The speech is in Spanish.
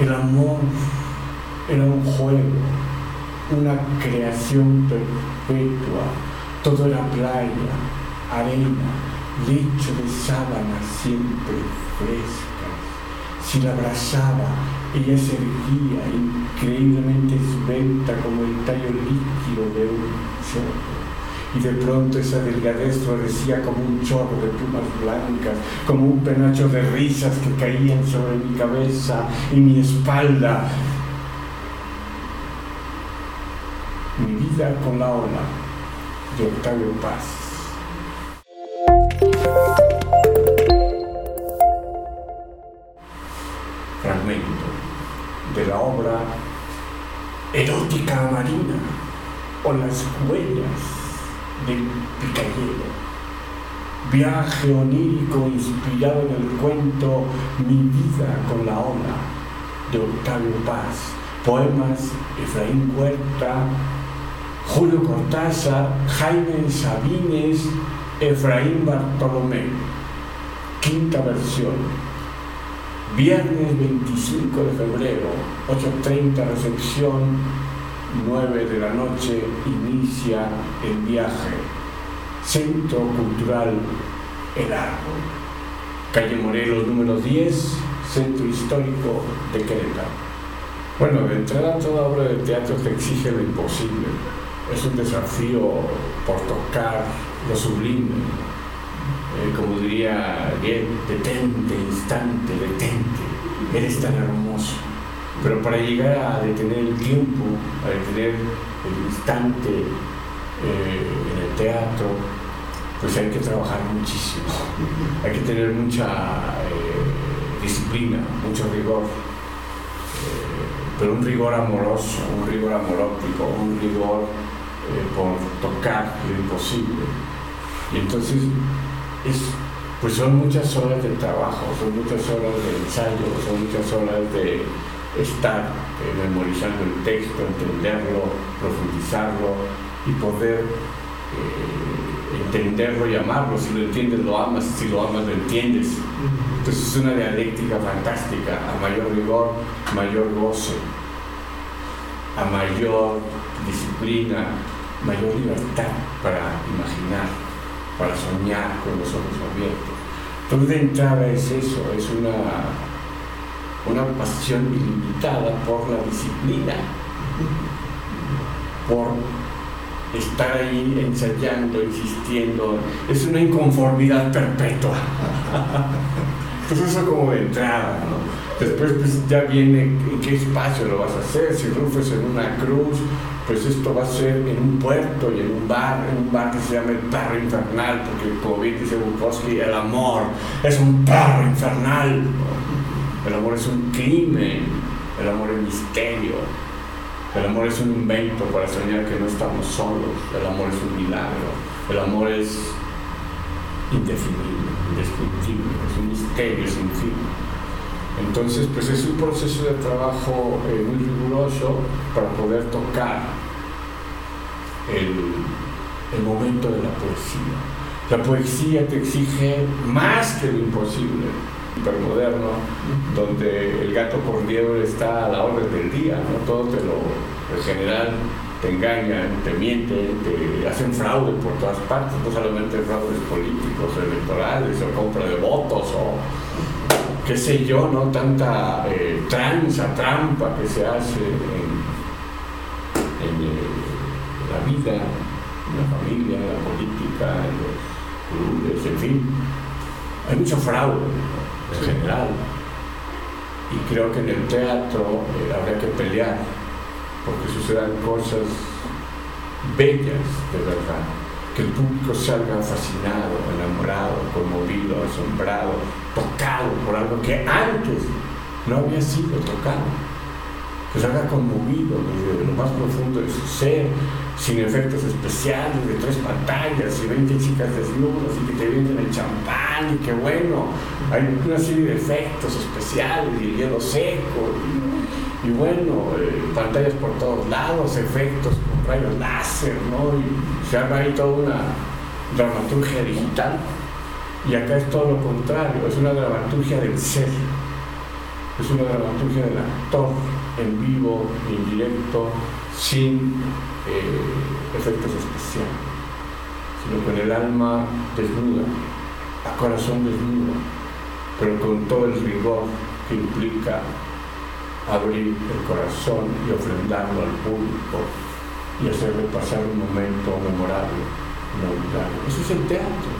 El amor era un juego, una creación perpetua. Todo era playa, arena, lecho de sábanas siempre frescas. Si la abrazaba, ella se erguía increíblemente esbelta como el tallo líquido de un chorro y de pronto esa delgadez florecía como un chorro de plumas blancas, como un penacho de risas que caían sobre mi cabeza y mi espalda. Mi vida con la ola de Octavio Paz. Fragmento de la obra Erótica Marina o las huellas del picayero. Viaje onírico inspirado en el cuento Mi vida con la ola de Octavio Paz. Poemas Efraín Huerta, Julio Cortázar, Jaime Sabines, Efraín Bartolomé. Quinta versión. Viernes 25 de febrero, 8.30 recepción, 9 de la noche inicia el viaje. Centro Cultural El Árbol. Calle Morelos número 10, Centro Histórico de Querétaro. Bueno, de entrada toda obra de teatro te exige lo imposible. Es un desafío por tocar lo sublime. Eh, como diría bien, detente, instante, detente. Eres tan hermoso pero para llegar a detener el tiempo, a detener el instante eh, en el teatro, pues hay que trabajar muchísimo. Hay que tener mucha eh, disciplina, mucho rigor. Eh, pero un rigor amoroso, un rigor amorótico, un rigor por tocar lo imposible. Y entonces es, pues son muchas horas de trabajo, son muchas horas de ensayo, son muchas horas de estar eh, memorizando el texto, entenderlo, profundizarlo y poder eh, entenderlo y amarlo. Si lo entiendes, lo amas, si lo amas, lo entiendes. Entonces es una dialéctica fantástica, a mayor rigor, mayor goce, a mayor disciplina, mayor libertad para imaginar, para soñar con los ojos abiertos. Entonces de entrada es eso, es una una pasión ilimitada por la disciplina, por estar ahí ensayando, insistiendo, es una inconformidad perpetua. Entonces eso como de entrada, ¿no? Después pues, ya viene en qué espacio lo vas a hacer, si Rufus en una cruz, pues esto va a ser en un puerto y en un bar, en un bar que se llama el perro infernal, porque como bien dice Bukowski, el amor es un perro infernal. El amor es un crimen, el amor es misterio, el amor es un invento para soñar que no estamos solos, el amor es un milagro, el amor es indefinible, indescriptible, es un misterio sin fin. Entonces, pues es un proceso de trabajo eh, muy riguroso para poder tocar el, el momento de la poesía. La poesía te exige más que lo imposible hipermoderno, donde el gato por liebre está a la orden del día, ¿no? Todo te lo, en general, te engañan, te mienten, te hacen fraude por todas partes, no solamente fraudes políticos, electorales, o compra de votos, o qué sé yo, ¿no? Tanta eh, tranza, trampa que se hace en, eh, la vida, en la familia, en la política, en los clubes, en fin. Hay mucho fraude en general. Y creo que en el teatro eh, habría que pelear porque sucedan cosas bellas de verdad. Que el público salga fascinado, enamorado, conmovido, asombrado, tocado por algo que antes no había sido tocado. Que salga conmovido desde lo más profundo de su ser, sin efectos especiales, de tres pantallas y 20 chicas desnudas y que te venden el champán y que bueno, hay una serie de efectos especiales y hielo seco y, bueno, eh, pantallas por todos lados, efectos con rayos láser, ¿no? Y se arma ahí toda una dramaturgia digital. Y acá es todo lo contrario, es una dramaturgia del ser, es una dramaturgia del actor en vivo en directo, sin eh, efectos especiales, sino con el alma desnuda, a corazón desnudo, pero con todo el rigor que implica abrir el corazón y ofrendarlo al público y hacerle pasar un momento memorable, inolvidable. Eso es el teatro.